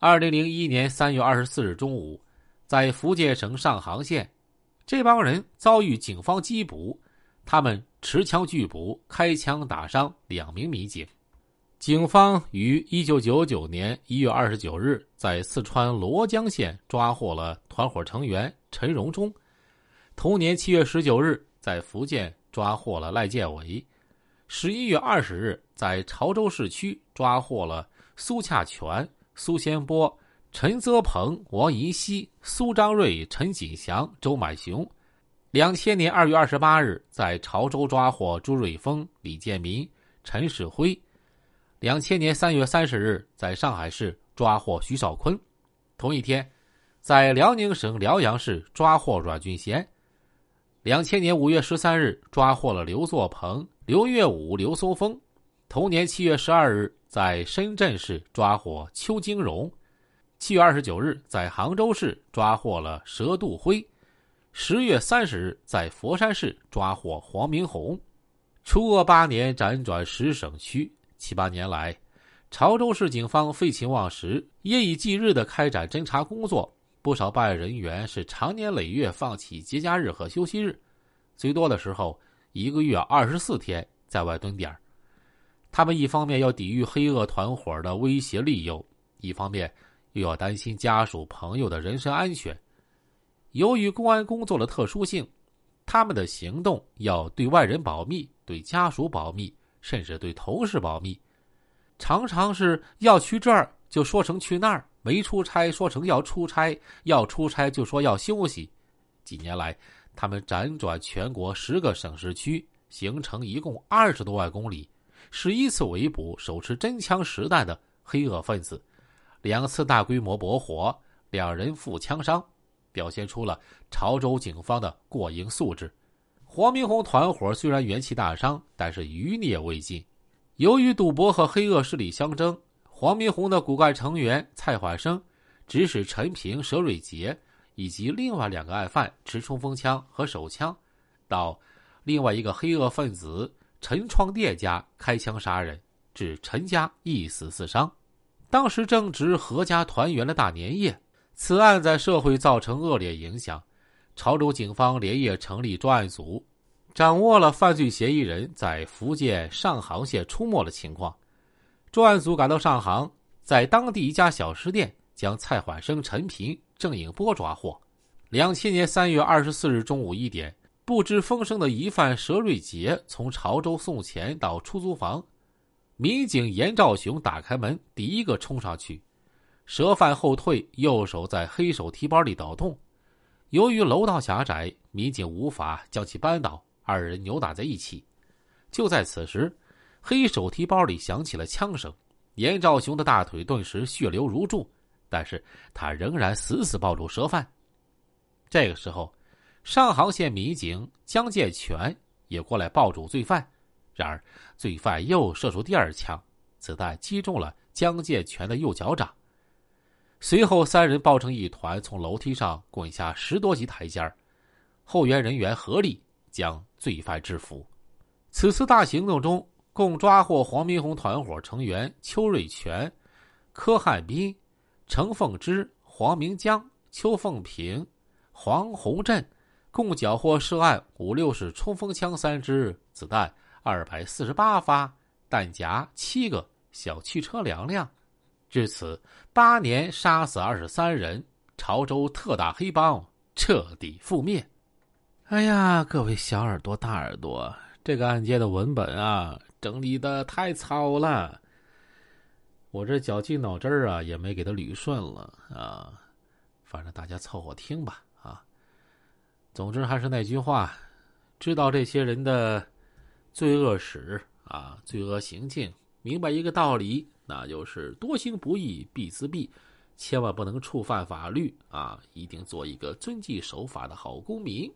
二零零一年三月二十四日中午，在福建省上杭县，这帮人遭遇警方缉捕，他们持枪拒捕，开枪打伤两名民警。警方于一九九九年一月二十九日在四川罗江县抓获了团伙成员陈荣忠，同年七月十九日在福建抓获了赖建伟。十一月二十日，在潮州市区抓获了苏洽全、苏先波、陈泽鹏、王银溪、苏张瑞、陈锦祥、周满雄。两千年二月二十八日，在潮州抓获朱瑞峰、李建民、陈世辉。两千年三月三十日，在上海市抓获徐少坤。同一天，在辽宁省辽阳市抓获阮俊贤。两千年五月十三日，抓获了刘作鹏。刘月武、刘松峰，同年七月十二日在深圳市抓获邱金荣，七月二十九日在杭州市抓获了佘杜辉，十月三十日在佛山市抓获黄明红。初鄂八年辗转十省区，七八年来，潮州市警方废寝忘食，夜以继日的开展侦查工作，不少办案人员是长年累月放弃节假日和休息日，最多的时候。一个月二十四天在外蹲点他们一方面要抵御黑恶团伙的威胁利诱，一方面又要担心家属朋友的人身安全。由于公安工作的特殊性，他们的行动要对外人保密，对家属保密，甚至对同事保密。常常是要去这儿就说成去那儿，没出差说成要出差，要出差就说要休息。几年来。他们辗转全国十个省市区，行程一共二十多万公里，是一次围捕手持真枪实弹的黑恶分子，两次大规模搏火，两人负枪伤，表现出了潮州警方的过硬素质。黄明红团伙虽然元气大伤，但是余孽未尽。由于赌博和黑恶势力相争，黄明红的骨干成员蔡焕生指使陈平、佘瑞杰。以及另外两个案犯持冲锋枪和手枪，到另外一个黑恶分子陈创店家开枪杀人，致陈家一死四伤。当时正值阖家团圆的大年夜，此案在社会造成恶劣影响。潮州警方连夜成立专案组，掌握了犯罪嫌疑人在福建上杭县出没的情况。专案组赶到上杭，在当地一家小吃店将蔡焕生、陈平。郑颖波抓获。两千年三月二十四日中午一点，不知风声的疑犯佘瑞杰从潮州送钱到出租房，民警严兆雄打开门，第一个冲上去。蛇犯后退，右手在黑手提包里捣动。由于楼道狭窄，民警无法将其扳倒，二人扭打在一起。就在此时，黑手提包里响起了枪声，严兆雄的大腿顿时血流如注。但是他仍然死死抱住蛇犯。这个时候，上杭县民警江建全也过来抱住罪犯，然而罪犯又射出第二枪，子弹击中了江建全的右脚掌。随后，三人抱成一团，从楼梯上滚下十多级台阶后援人员合力将罪犯制服。此次大行动中，共抓获黄明红团伙成员邱瑞全、柯汉斌。程凤芝、黄明江、邱凤平、黄洪振共缴获涉案五六式冲锋枪三支，子弹二百四十八发，弹夹七个，小汽车两辆。至此，八年杀死二十三人，潮州特大黑帮彻底覆灭。哎呀，各位小耳朵、大耳朵，这个案件的文本啊，整理的太糙了。我这绞尽脑汁儿啊，也没给他捋顺了啊，反正大家凑合听吧。总之还是那句话，知道这些人的罪恶史啊、罪恶行径，明白一个道理，那就是多行不义必自毙，千万不能触犯法律啊！一定做一个遵纪守法的好公民。